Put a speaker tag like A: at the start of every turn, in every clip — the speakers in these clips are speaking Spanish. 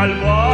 A: al.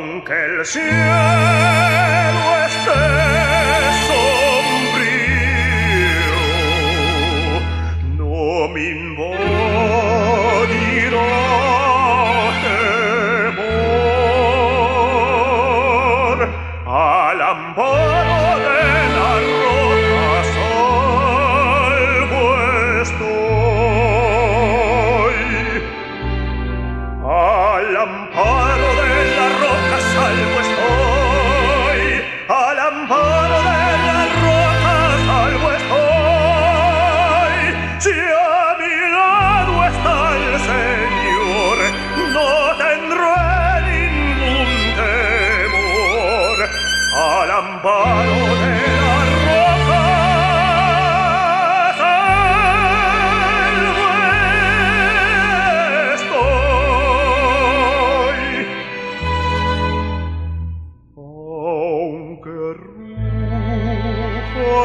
A: Aunque el cielo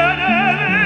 A: viene